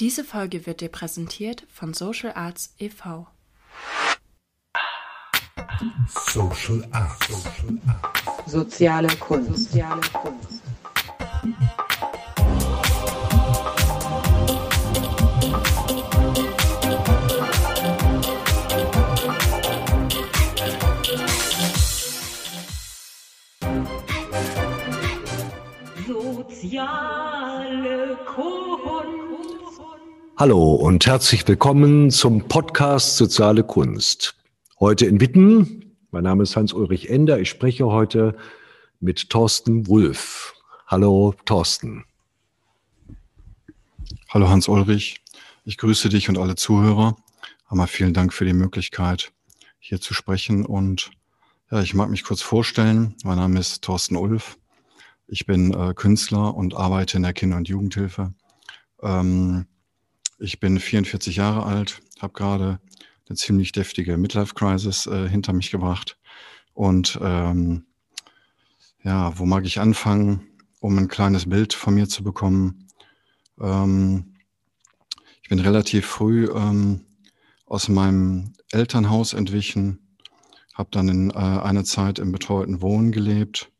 Diese Folge wird dir präsentiert von Social Arts e.V. Social Arts. Social Arts. Soziale Kunst. Soziale Kunst. Soziale Kunst. Hallo und herzlich willkommen zum Podcast Soziale Kunst. Heute in Witten. Mein Name ist Hans-Ulrich Ender. Ich spreche heute mit Thorsten Wulff. Hallo, Thorsten. Hallo Hans-Ulrich. Ich grüße dich und alle Zuhörer. Einmal vielen Dank für die Möglichkeit, hier zu sprechen. Und ja, ich mag mich kurz vorstellen. Mein Name ist Thorsten Ulf. Ich bin äh, Künstler und arbeite in der Kinder- und Jugendhilfe. Ähm, ich bin 44 Jahre alt, habe gerade eine ziemlich deftige Midlife-Crisis äh, hinter mich gebracht. Und ähm, ja, wo mag ich anfangen, um ein kleines Bild von mir zu bekommen? Ähm, ich bin relativ früh ähm, aus meinem Elternhaus entwichen, habe dann in äh, eine Zeit im betreuten Wohnen gelebt,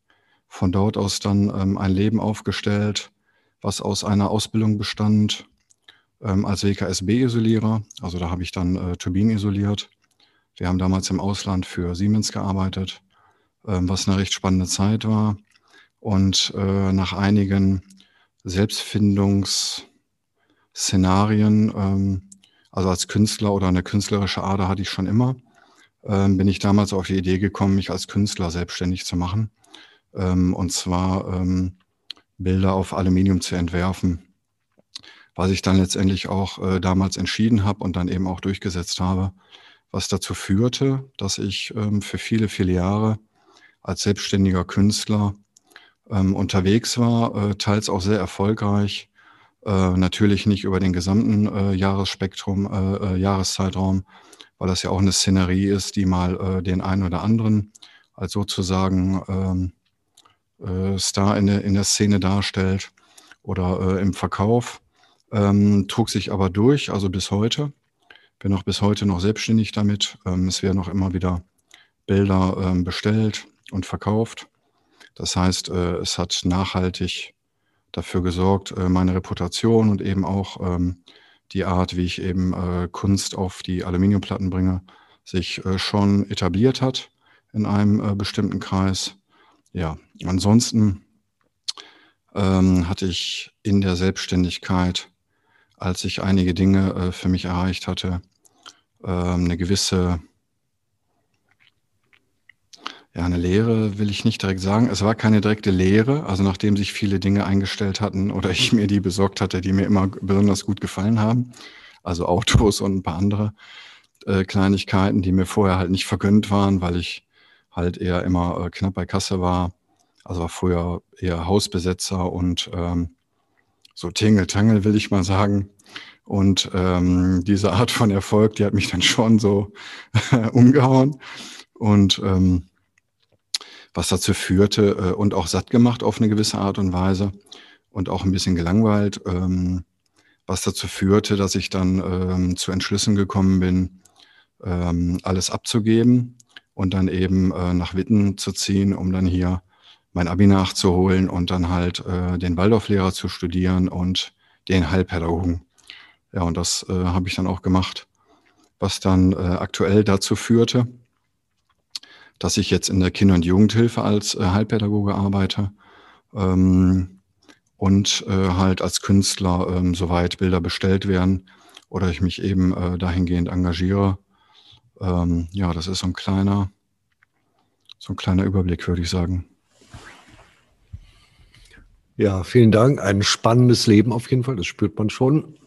von dort aus dann ähm, ein Leben aufgestellt, was aus einer Ausbildung bestand ähm, als WKSB-Isolierer. Also da habe ich dann äh, Turbinen isoliert. Wir haben damals im Ausland für Siemens gearbeitet, ähm, was eine recht spannende Zeit war. Und äh, nach einigen Selbstfindungsszenarien, ähm, also als Künstler oder eine künstlerische Ader hatte ich schon immer, ähm, bin ich damals auf die Idee gekommen, mich als Künstler selbstständig zu machen. Ähm, und zwar ähm, Bilder auf Aluminium zu entwerfen was ich dann letztendlich auch äh, damals entschieden habe und dann eben auch durchgesetzt habe, was dazu führte, dass ich ähm, für viele, viele Jahre als selbstständiger Künstler ähm, unterwegs war, äh, teils auch sehr erfolgreich, äh, natürlich nicht über den gesamten äh, Jahresspektrum, äh, äh, Jahreszeitraum, weil das ja auch eine Szenerie ist, die mal den einen oder anderen als sozusagen ähm, äh, Star in der, in der Szene darstellt oder äh, im Verkauf ähm, trug sich aber durch, also bis heute. Bin auch bis heute noch selbstständig damit. Ähm, es werden auch immer wieder Bilder ähm, bestellt und verkauft. Das heißt, äh, es hat nachhaltig dafür gesorgt, äh, meine Reputation und eben auch ähm, die Art, wie ich eben äh, Kunst auf die Aluminiumplatten bringe, sich äh, schon etabliert hat in einem äh, bestimmten Kreis. Ja, ansonsten ähm, hatte ich in der Selbstständigkeit als ich einige Dinge äh, für mich erreicht hatte, ähm, eine gewisse, ja, eine Lehre will ich nicht direkt sagen. Es war keine direkte Lehre, also nachdem sich viele Dinge eingestellt hatten oder ich mir die besorgt hatte, die mir immer besonders gut gefallen haben, also Autos und ein paar andere äh, Kleinigkeiten, die mir vorher halt nicht vergönnt waren, weil ich halt eher immer äh, knapp bei Kasse war. Also war früher eher Hausbesetzer und ähm, so Tingeltangel, will ich mal sagen. Und ähm, diese Art von Erfolg, die hat mich dann schon so umgehauen. Und ähm, was dazu führte äh, und auch satt gemacht auf eine gewisse Art und Weise und auch ein bisschen gelangweilt, ähm, was dazu führte, dass ich dann ähm, zu Entschlüssen gekommen bin, ähm, alles abzugeben und dann eben äh, nach Witten zu ziehen, um dann hier mein Abi nachzuholen und dann halt äh, den Waldorflehrer zu studieren und den Heilpädagogen. Ja, und das äh, habe ich dann auch gemacht, was dann äh, aktuell dazu führte, dass ich jetzt in der Kinder- und Jugendhilfe als äh, Heilpädagoge arbeite ähm, und äh, halt als Künstler, ähm, soweit Bilder bestellt werden oder ich mich eben äh, dahingehend engagiere. Ähm, ja, das ist so ein kleiner, so ein kleiner Überblick, würde ich sagen. Ja, vielen Dank. Ein spannendes Leben auf jeden Fall, das spürt man schon.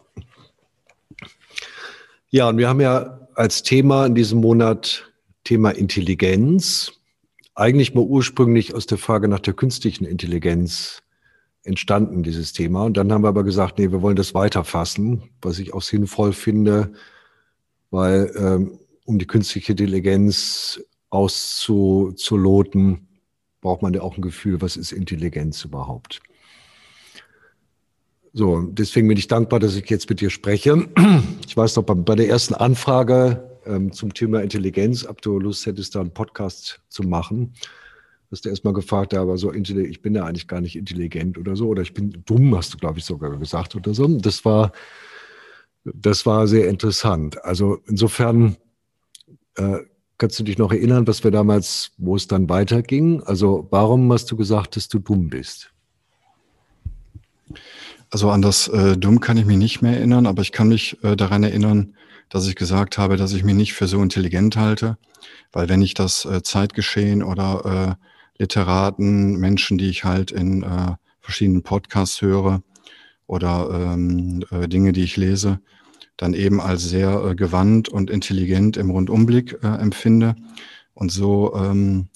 Ja, und wir haben ja als Thema in diesem Monat Thema Intelligenz. Eigentlich mal ursprünglich aus der Frage nach der künstlichen Intelligenz entstanden, dieses Thema. Und dann haben wir aber gesagt, nee, wir wollen das weiterfassen, was ich auch sinnvoll finde, weil ähm, um die künstliche Intelligenz auszuloten, braucht man ja auch ein Gefühl, was ist Intelligenz überhaupt. So, deswegen bin ich dankbar, dass ich jetzt mit dir spreche. Ich weiß noch, bei, bei der ersten Anfrage ähm, zum Thema Intelligenz, ob du Lust hättest, da einen Podcast zu machen, hast du erstmal gefragt, ja, aber so ich bin ja eigentlich gar nicht intelligent oder so, oder ich bin dumm, hast du, glaube ich, sogar gesagt oder so. Das war, das war sehr interessant. Also insofern äh, kannst du dich noch erinnern, was wir damals, wo es dann weiterging? Also warum hast du gesagt, dass du dumm bist? Also an das äh, Dumm kann ich mich nicht mehr erinnern, aber ich kann mich äh, daran erinnern, dass ich gesagt habe, dass ich mich nicht für so intelligent halte, weil wenn ich das äh, Zeitgeschehen oder äh, Literaten, Menschen, die ich halt in äh, verschiedenen Podcasts höre oder ähm, äh, Dinge, die ich lese, dann eben als sehr äh, gewandt und intelligent im Rundumblick äh, empfinde. Und so ähm,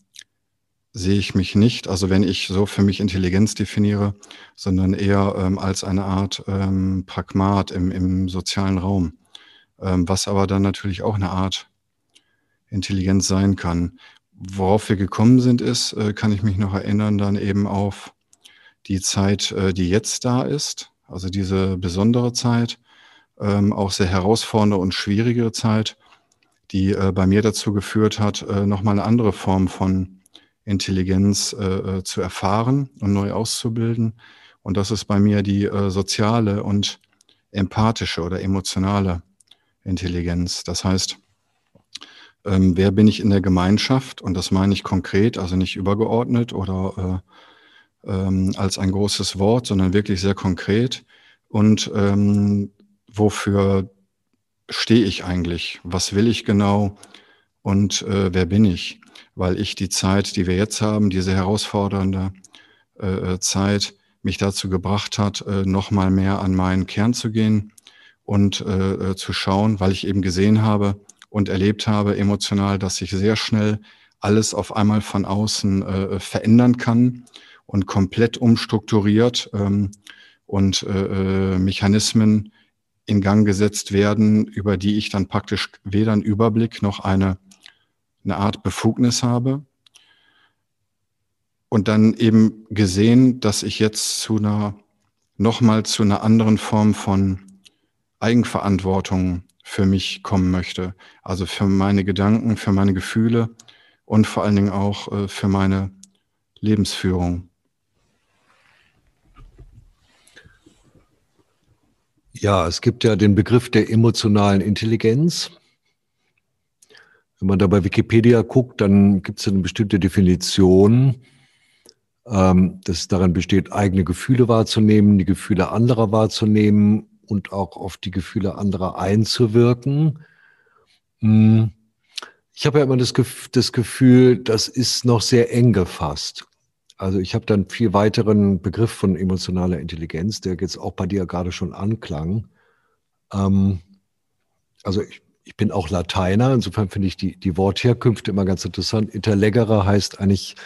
sehe ich mich nicht, also wenn ich so für mich Intelligenz definiere, sondern eher ähm, als eine Art ähm, Pragmat im, im sozialen Raum, ähm, was aber dann natürlich auch eine Art Intelligenz sein kann. Worauf wir gekommen sind, ist, äh, kann ich mich noch erinnern, dann eben auf die Zeit, äh, die jetzt da ist, also diese besondere Zeit, ähm, auch sehr herausfordernde und schwierige Zeit, die äh, bei mir dazu geführt hat, äh, nochmal eine andere Form von Intelligenz äh, äh, zu erfahren und neu auszubilden. Und das ist bei mir die äh, soziale und empathische oder emotionale Intelligenz. Das heißt, ähm, wer bin ich in der Gemeinschaft? Und das meine ich konkret, also nicht übergeordnet oder äh, ähm, als ein großes Wort, sondern wirklich sehr konkret. Und ähm, wofür stehe ich eigentlich? Was will ich genau? Und äh, wer bin ich? Weil ich die Zeit, die wir jetzt haben, diese herausfordernde äh, äh Zeit, mich dazu gebracht hat, äh, nochmal mehr an meinen Kern zu gehen und äh, äh, zu schauen, weil ich eben gesehen habe und erlebt habe emotional, dass sich sehr schnell alles auf einmal von außen äh, verändern kann und komplett umstrukturiert ähm, und äh, äh, Mechanismen in Gang gesetzt werden, über die ich dann praktisch weder einen Überblick noch eine eine Art Befugnis habe und dann eben gesehen, dass ich jetzt zu einer, nochmal zu einer anderen Form von Eigenverantwortung für mich kommen möchte. Also für meine Gedanken, für meine Gefühle und vor allen Dingen auch äh, für meine Lebensführung. Ja, es gibt ja den Begriff der emotionalen Intelligenz. Wenn man da bei Wikipedia guckt, dann gibt es eine bestimmte Definition, ähm, dass es daran besteht, eigene Gefühle wahrzunehmen, die Gefühle anderer wahrzunehmen und auch auf die Gefühle anderer einzuwirken. Hm. Ich habe ja immer das, Gefühl, das ist noch sehr eng gefasst. Also ich habe dann viel weiteren Begriff von emotionaler Intelligenz, der jetzt auch bei dir gerade schon anklang. Ähm, also ich, ich bin auch Lateiner, insofern finde ich die, die Wortherkünfte immer ganz interessant. Interleggere heißt eigentlich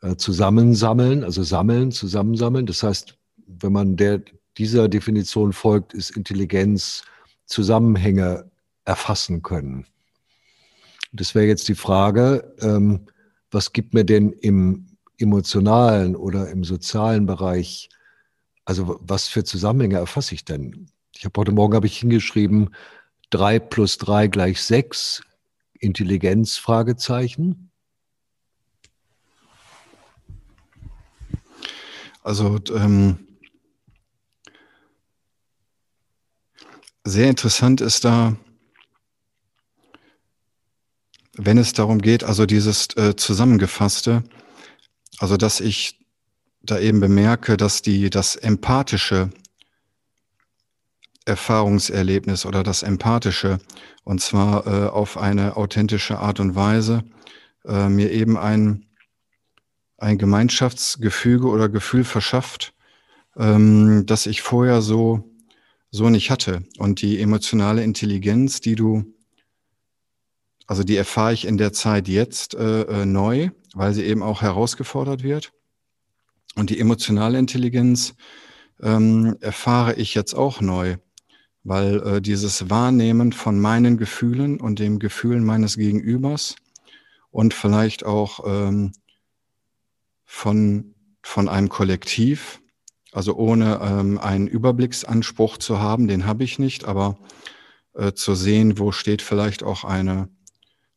äh, zusammensammeln, also sammeln, zusammensammeln. Das heißt, wenn man der, dieser Definition folgt, ist Intelligenz Zusammenhänge erfassen können. Das wäre jetzt die Frage, ähm, was gibt mir denn im emotionalen oder im sozialen Bereich, also was für Zusammenhänge erfasse ich denn? Ich habe heute Morgen habe ich hingeschrieben, 3 plus 3 gleich 6, Intelligenz, Fragezeichen? Also ähm, sehr interessant ist da, wenn es darum geht, also dieses äh, Zusammengefasste, also dass ich da eben bemerke, dass die, das Empathische Erfahrungserlebnis oder das Empathische und zwar äh, auf eine authentische Art und Weise äh, mir eben ein, ein Gemeinschaftsgefüge oder Gefühl verschafft, ähm, das ich vorher so, so nicht hatte. Und die emotionale Intelligenz, die du, also die erfahre ich in der Zeit jetzt äh, äh neu, weil sie eben auch herausgefordert wird. Und die emotionale Intelligenz ähm, erfahre ich jetzt auch neu weil äh, dieses Wahrnehmen von meinen Gefühlen und dem Gefühlen meines Gegenübers und vielleicht auch ähm, von, von einem Kollektiv, Also ohne ähm, einen Überblicksanspruch zu haben, den habe ich nicht, aber äh, zu sehen, wo steht vielleicht auch eine,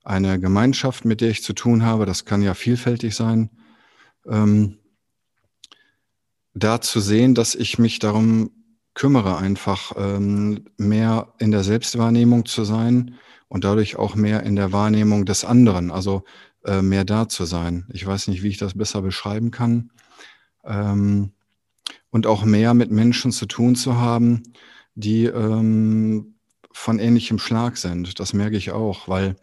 eine Gemeinschaft, mit der ich zu tun habe, das kann ja vielfältig sein. Ähm, da zu sehen, dass ich mich darum kümmere, einfach ähm, mehr in der Selbstwahrnehmung zu sein und dadurch auch mehr in der Wahrnehmung des anderen, also äh, mehr da zu sein. Ich weiß nicht, wie ich das besser beschreiben kann. Ähm, und auch mehr mit Menschen zu tun zu haben, die ähm, von ähnlichem Schlag sind. Das merke ich auch, weil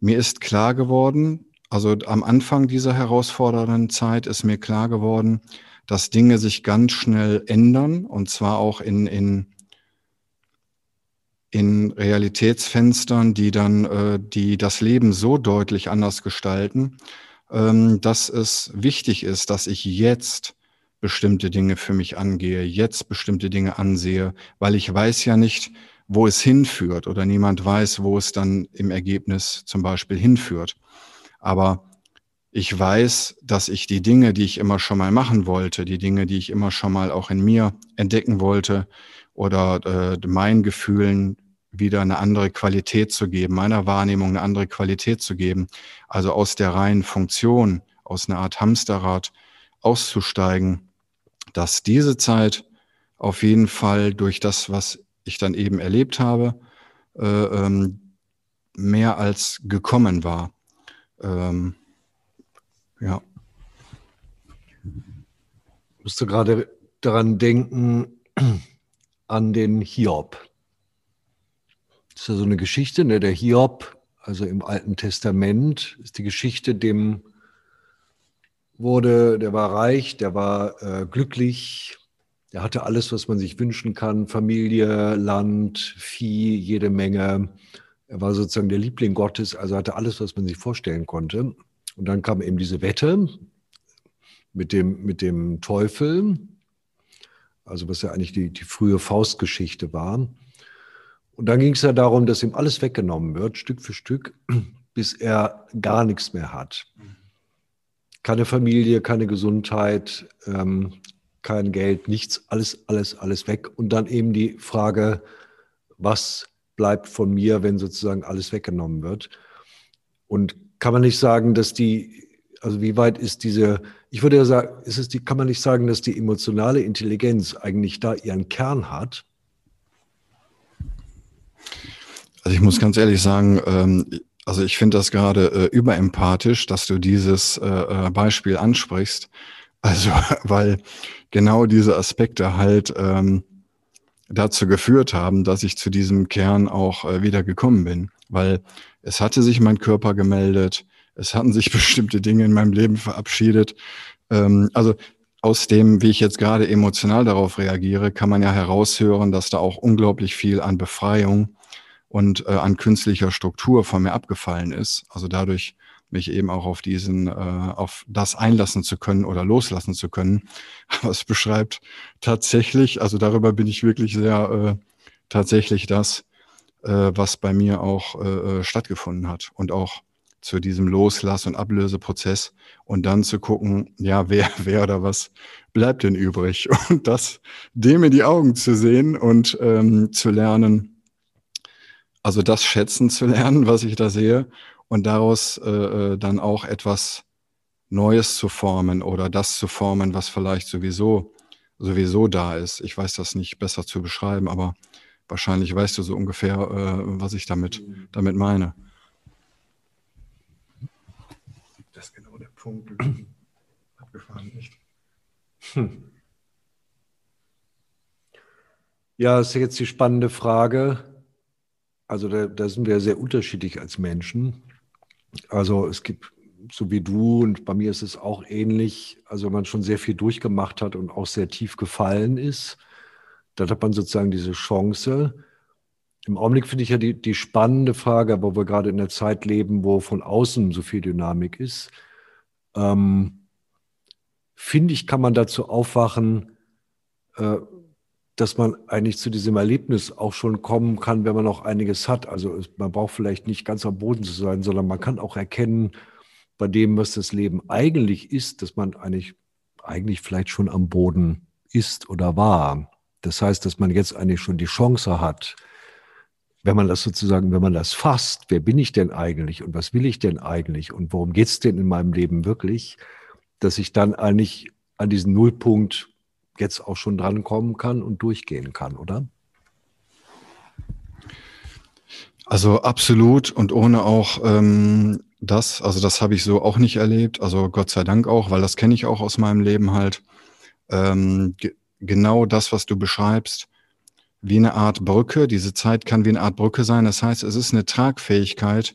mir ist klar geworden, also am Anfang dieser herausfordernden Zeit ist mir klar geworden, dass Dinge sich ganz schnell ändern und zwar auch in, in, in Realitätsfenstern, die dann äh, die das Leben so deutlich anders gestalten, ähm, dass es wichtig ist, dass ich jetzt bestimmte Dinge für mich angehe, jetzt bestimmte Dinge ansehe, weil ich weiß ja nicht, wo es hinführt oder niemand weiß, wo es dann im Ergebnis zum Beispiel hinführt. Aber ich weiß, dass ich die Dinge, die ich immer schon mal machen wollte, die Dinge, die ich immer schon mal auch in mir entdecken wollte oder äh, meinen Gefühlen wieder eine andere Qualität zu geben, meiner Wahrnehmung eine andere Qualität zu geben, also aus der reinen Funktion, aus einer Art Hamsterrad auszusteigen, dass diese Zeit auf jeden Fall durch das, was ich dann eben erlebt habe, äh, ähm, mehr als gekommen war. Ähm, ja. Ich musste gerade daran denken, an den Hiob. Das ist ja so eine Geschichte, ne? der Hiob, also im Alten Testament, ist die Geschichte, dem wurde, der war reich, der war äh, glücklich, der hatte alles, was man sich wünschen kann, Familie, Land, Vieh, jede Menge. Er war sozusagen der Liebling Gottes, also hatte alles, was man sich vorstellen konnte. Und dann kam eben diese Wette mit dem, mit dem Teufel, also was ja eigentlich die, die frühe Faustgeschichte war. Und dann ging es ja darum, dass ihm alles weggenommen wird, Stück für Stück, bis er gar nichts mehr hat. Keine Familie, keine Gesundheit, ähm, kein Geld, nichts, alles, alles, alles weg. Und dann eben die Frage, was bleibt von mir, wenn sozusagen alles weggenommen wird? Und kann man nicht sagen, dass die, also wie weit ist diese, ich würde ja sagen, ist es die, kann man nicht sagen, dass die emotionale Intelligenz eigentlich da ihren Kern hat? Also ich muss ganz ehrlich sagen, ähm, also ich finde das gerade äh, überempathisch, dass du dieses äh, äh Beispiel ansprichst. Also, weil genau diese Aspekte halt ähm, dazu geführt haben, dass ich zu diesem Kern auch äh, wieder gekommen bin. Weil es hatte sich mein Körper gemeldet, es hatten sich bestimmte Dinge in meinem Leben verabschiedet. Ähm, also aus dem, wie ich jetzt gerade emotional darauf reagiere, kann man ja heraushören, dass da auch unglaublich viel an Befreiung und äh, an künstlicher Struktur von mir abgefallen ist. Also dadurch mich eben auch auf diesen, äh, auf das einlassen zu können oder loslassen zu können. Aber es beschreibt tatsächlich, also darüber bin ich wirklich sehr äh, tatsächlich das, was bei mir auch äh, äh stattgefunden hat und auch zu diesem Loslass- und Ablöseprozess und dann zu gucken, ja, wer, wer oder was bleibt denn übrig und das dem in die Augen zu sehen und ähm, zu lernen, also das schätzen zu lernen, was ich da sehe und daraus äh, äh, dann auch etwas Neues zu formen oder das zu formen, was vielleicht sowieso sowieso da ist. Ich weiß das nicht besser zu beschreiben, aber wahrscheinlich weißt du so ungefähr, äh, was ich damit, damit meine. Das ist genau der Punkt. Abgefahren nicht. Hm. Ja, ist jetzt die spannende Frage. Also da, da sind wir sehr unterschiedlich als Menschen. Also es gibt, so wie du und bei mir ist es auch ähnlich, also wenn man schon sehr viel durchgemacht hat und auch sehr tief gefallen ist, dann hat man sozusagen diese Chance. Im Augenblick finde ich ja die, die spannende Frage, wo wir gerade in der Zeit leben, wo von außen so viel Dynamik ist. Ähm, finde ich, kann man dazu aufwachen, äh, dass man eigentlich zu diesem Erlebnis auch schon kommen kann, wenn man noch einiges hat. Also man braucht vielleicht nicht ganz am Boden zu sein, sondern man kann auch erkennen, bei dem, was das Leben eigentlich ist, dass man eigentlich, eigentlich vielleicht schon am Boden ist oder war. Das heißt, dass man jetzt eigentlich schon die Chance hat, wenn man das sozusagen, wenn man das fasst, wer bin ich denn eigentlich und was will ich denn eigentlich und worum geht es denn in meinem Leben wirklich, dass ich dann eigentlich an diesen Nullpunkt jetzt auch schon drankommen kann und durchgehen kann, oder? Also absolut und ohne auch ähm, das, also das habe ich so auch nicht erlebt, also Gott sei Dank auch, weil das kenne ich auch aus meinem Leben halt. Ähm, genau das, was du beschreibst, wie eine Art Brücke. Diese Zeit kann wie eine Art Brücke sein. Das heißt, es ist eine Tragfähigkeit,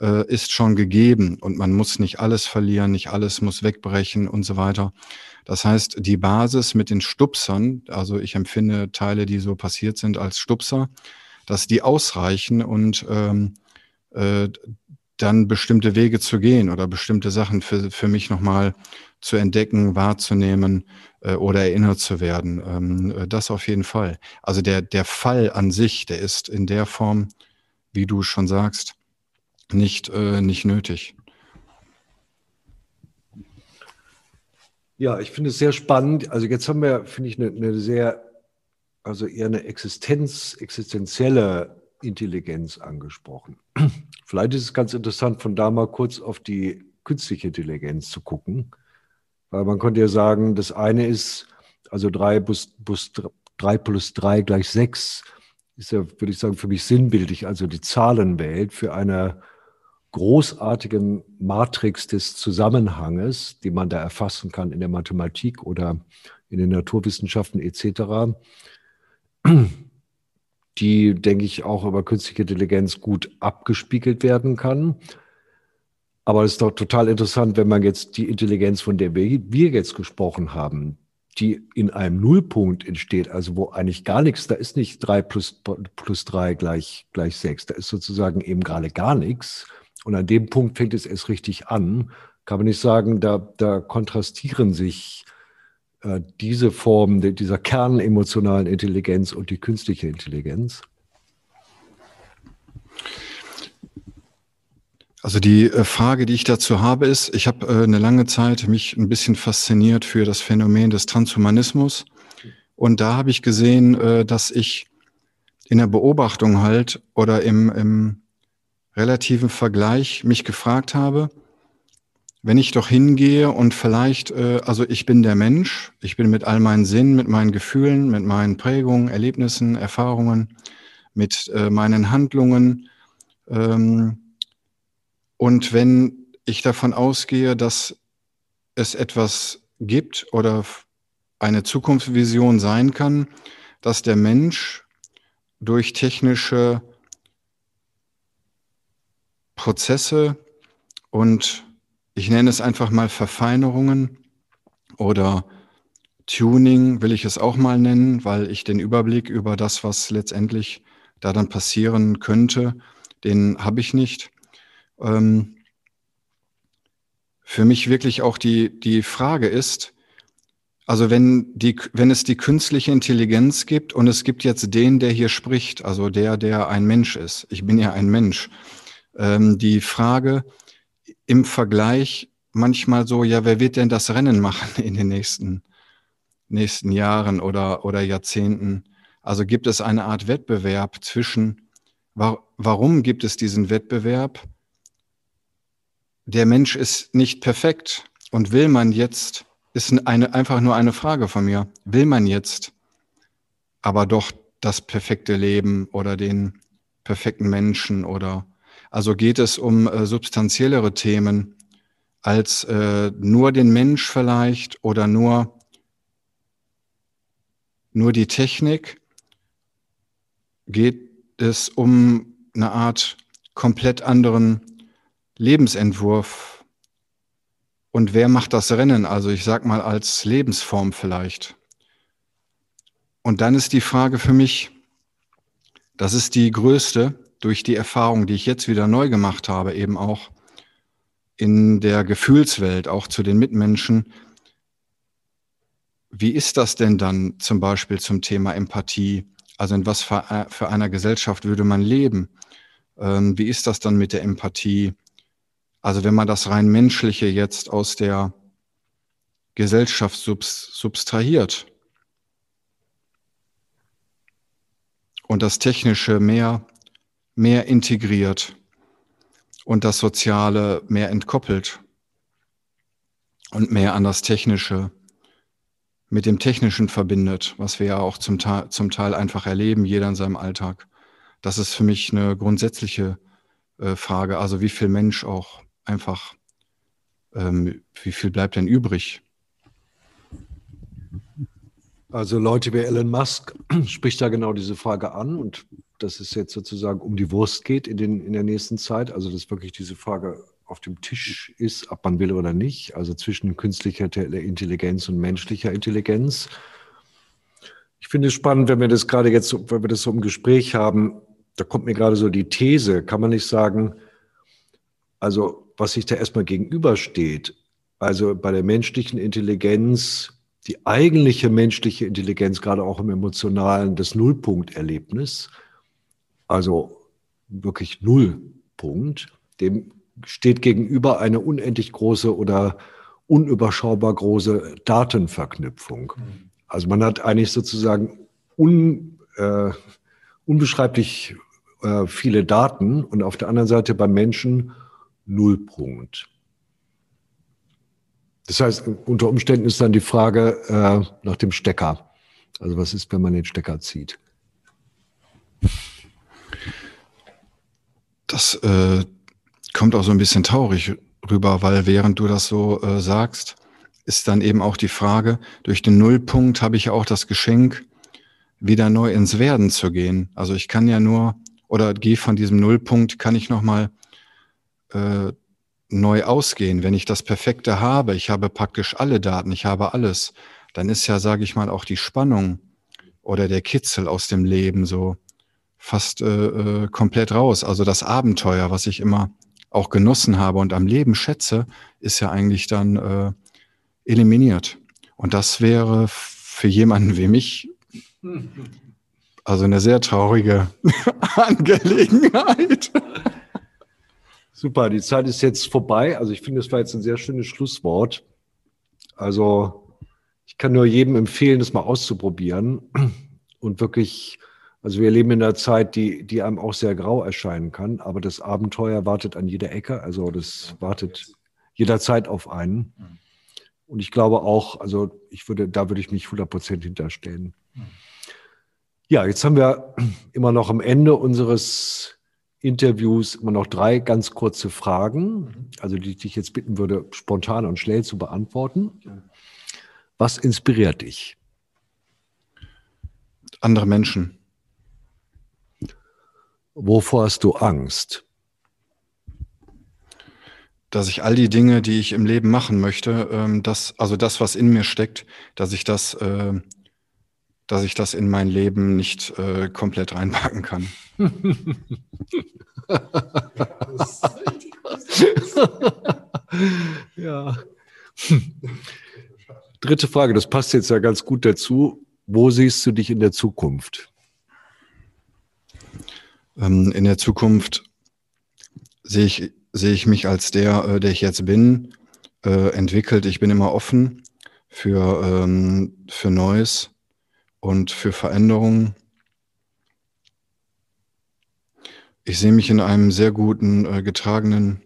äh, ist schon gegeben und man muss nicht alles verlieren, nicht alles muss wegbrechen und so weiter. Das heißt, die Basis mit den Stupsern, also ich empfinde Teile, die so passiert sind, als Stupser, dass die ausreichen und ähm, äh, dann bestimmte Wege zu gehen oder bestimmte Sachen für, für mich nochmal zu entdecken, wahrzunehmen äh, oder erinnert zu werden. Ähm, äh, das auf jeden Fall. Also der, der Fall an sich, der ist in der Form, wie du schon sagst, nicht, äh, nicht nötig. Ja, ich finde es sehr spannend. Also jetzt haben wir, finde ich, eine, eine sehr, also eher eine Existenz, existenzielle Intelligenz angesprochen. Vielleicht ist es ganz interessant, von da mal kurz auf die künstliche Intelligenz zu gucken. Weil man könnte ja sagen, das eine ist, also 3 plus, plus, 3 plus 3 gleich 6, ist ja, würde ich sagen, für mich sinnbildlich, also die Zahlenwelt für eine großartigen Matrix des Zusammenhanges, die man da erfassen kann in der Mathematik oder in den Naturwissenschaften etc., die, denke ich, auch über künstliche Intelligenz gut abgespiegelt werden kann. Aber es ist doch total interessant, wenn man jetzt die Intelligenz, von der wir, wir jetzt gesprochen haben, die in einem Nullpunkt entsteht, also wo eigentlich gar nichts, da ist nicht drei plus, plus drei gleich, gleich sechs, da ist sozusagen eben gerade gar nichts. Und an dem Punkt fängt es erst richtig an. Kann man nicht sagen, da, da kontrastieren sich äh, diese Form de, dieser kernemotionalen Intelligenz und die künstliche Intelligenz? Also die äh, Frage, die ich dazu habe, ist, ich habe äh, eine lange Zeit mich ein bisschen fasziniert für das Phänomen des Transhumanismus. Und da habe ich gesehen, äh, dass ich in der Beobachtung halt oder im, im relativen Vergleich mich gefragt habe, wenn ich doch hingehe und vielleicht, also ich bin der Mensch, ich bin mit all meinen Sinnen, mit meinen Gefühlen, mit meinen Prägungen, Erlebnissen, Erfahrungen, mit meinen Handlungen. Ähm, und wenn ich davon ausgehe, dass es etwas gibt oder eine Zukunftsvision sein kann, dass der Mensch durch technische Prozesse und ich nenne es einfach mal Verfeinerungen oder Tuning will ich es auch mal nennen, weil ich den Überblick über das, was letztendlich da dann passieren könnte, den habe ich nicht. Ähm, für mich wirklich auch die, die Frage ist, also wenn, die, wenn es die künstliche Intelligenz gibt und es gibt jetzt den, der hier spricht, also der, der ein Mensch ist, ich bin ja ein Mensch, ähm, die Frage im Vergleich manchmal so, ja, wer wird denn das Rennen machen in den nächsten, nächsten Jahren oder, oder Jahrzehnten? Also gibt es eine Art Wettbewerb zwischen, wa warum gibt es diesen Wettbewerb? Der Mensch ist nicht perfekt und will man jetzt, ist eine, einfach nur eine Frage von mir, will man jetzt aber doch das perfekte Leben oder den perfekten Menschen oder also geht es um äh, substanziellere Themen als äh, nur den Mensch vielleicht oder nur, nur die Technik. Geht es um eine Art komplett anderen Lebensentwurf. Und wer macht das Rennen? Also ich sag mal als Lebensform vielleicht. Und dann ist die Frage für mich, das ist die größte, durch die Erfahrung, die ich jetzt wieder neu gemacht habe, eben auch in der Gefühlswelt, auch zu den Mitmenschen. Wie ist das denn dann zum Beispiel zum Thema Empathie? Also in was für, äh, einer Gesellschaft würde man leben? Ähm, wie ist das dann mit der Empathie? Also wenn man das rein menschliche jetzt aus der Gesellschaft substrahiert und das technische mehr, mehr integriert und das soziale mehr entkoppelt und mehr an das technische mit dem Technischen verbindet, was wir ja auch zum, Teil, zum Teil einfach erleben, jeder in seinem Alltag. Das ist für mich eine grundsätzliche äh, Frage, also wie viel Mensch auch einfach, ähm, wie viel bleibt denn übrig? Also Leute wie Elon Musk spricht da genau diese Frage an und dass es jetzt sozusagen um die Wurst geht in, den, in der nächsten Zeit. Also dass wirklich diese Frage auf dem Tisch ist, ob man will oder nicht, also zwischen künstlicher Intelligenz und menschlicher Intelligenz. Ich finde es spannend, wenn wir das gerade jetzt, wenn wir das so im Gespräch haben, da kommt mir gerade so die These, kann man nicht sagen, also was sich da erstmal gegenübersteht, also bei der menschlichen Intelligenz, die eigentliche menschliche Intelligenz, gerade auch im emotionalen, das Nullpunkterlebnis, also wirklich Nullpunkt, dem steht gegenüber eine unendlich große oder unüberschaubar große Datenverknüpfung. Mhm. Also man hat eigentlich sozusagen un, äh, unbeschreiblich äh, viele Daten und auf der anderen Seite beim Menschen Nullpunkt. Das heißt, unter Umständen ist dann die Frage äh, nach dem Stecker. Also was ist, wenn man den Stecker zieht? Das äh, kommt auch so ein bisschen traurig rüber, weil während du das so äh, sagst, ist dann eben auch die Frage, durch den Nullpunkt habe ich ja auch das Geschenk, wieder neu ins Werden zu gehen. Also ich kann ja nur, oder gehe von diesem Nullpunkt, kann ich nochmal äh, neu ausgehen. Wenn ich das Perfekte habe, ich habe praktisch alle Daten, ich habe alles, dann ist ja, sage ich mal, auch die Spannung oder der Kitzel aus dem Leben so fast äh, äh komplett raus. Also das Abenteuer, was ich immer auch genossen habe und am Leben schätze, ist ja eigentlich dann äh, eliminiert. Und das wäre für jemanden wie mich also eine sehr traurige Angelegenheit. Super, die Zeit ist jetzt vorbei. Also ich finde, das war jetzt ein sehr schönes Schlusswort. Also ich kann nur jedem empfehlen, das mal auszuprobieren und wirklich also wir leben in einer Zeit, die, die einem auch sehr grau erscheinen kann, aber das Abenteuer wartet an jeder Ecke, also das wartet jederzeit auf einen. Und ich glaube auch, also ich würde, da würde ich mich 100 Prozent hinterstellen. Ja, jetzt haben wir immer noch am Ende unseres Interviews immer noch drei ganz kurze Fragen, also die ich dich jetzt bitten würde, spontan und schnell zu beantworten. Was inspiriert dich? Andere Menschen. Wovor hast du Angst? Dass ich all die Dinge, die ich im Leben machen möchte, ähm, das, also das, was in mir steckt, dass ich das, äh, dass ich das in mein Leben nicht äh, komplett reinpacken kann. ja. Dritte Frage, das passt jetzt ja ganz gut dazu. Wo siehst du dich in der Zukunft? Ähm, in der Zukunft sehe ich, sehe ich mich als der, äh, der ich jetzt bin, äh, entwickelt. Ich bin immer offen für, ähm, für Neues und für Veränderungen. Ich sehe mich in einem sehr guten, äh, getragenen,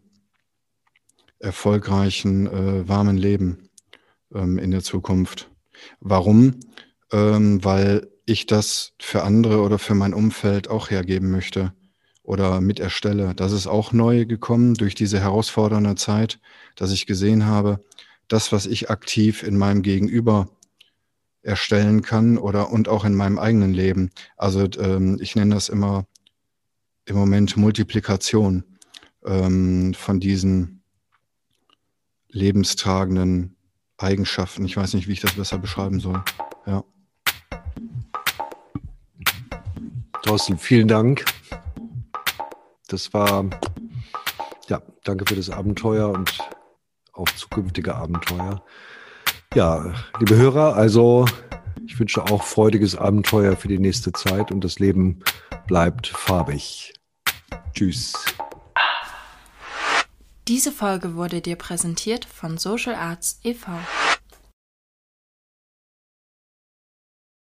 erfolgreichen, äh, warmen Leben ähm, in der Zukunft. Warum? Ähm, weil ich das für andere oder für mein Umfeld auch hergeben möchte oder mit erstelle. Das ist auch neu gekommen durch diese herausfordernde Zeit, dass ich gesehen habe, das, was ich aktiv in meinem Gegenüber erstellen kann oder und auch in meinem eigenen Leben. Also ähm, ich nenne das immer im Moment Multiplikation ähm, von diesen lebenstragenden Eigenschaften. Ich weiß nicht, wie ich das besser beschreiben soll. Ja. Thorsten, vielen Dank. Das war, ja, danke für das Abenteuer und auch zukünftige Abenteuer. Ja, liebe Hörer, also ich wünsche auch freudiges Abenteuer für die nächste Zeit und das Leben bleibt farbig. Tschüss. Diese Folge wurde dir präsentiert von Social Arts e.V.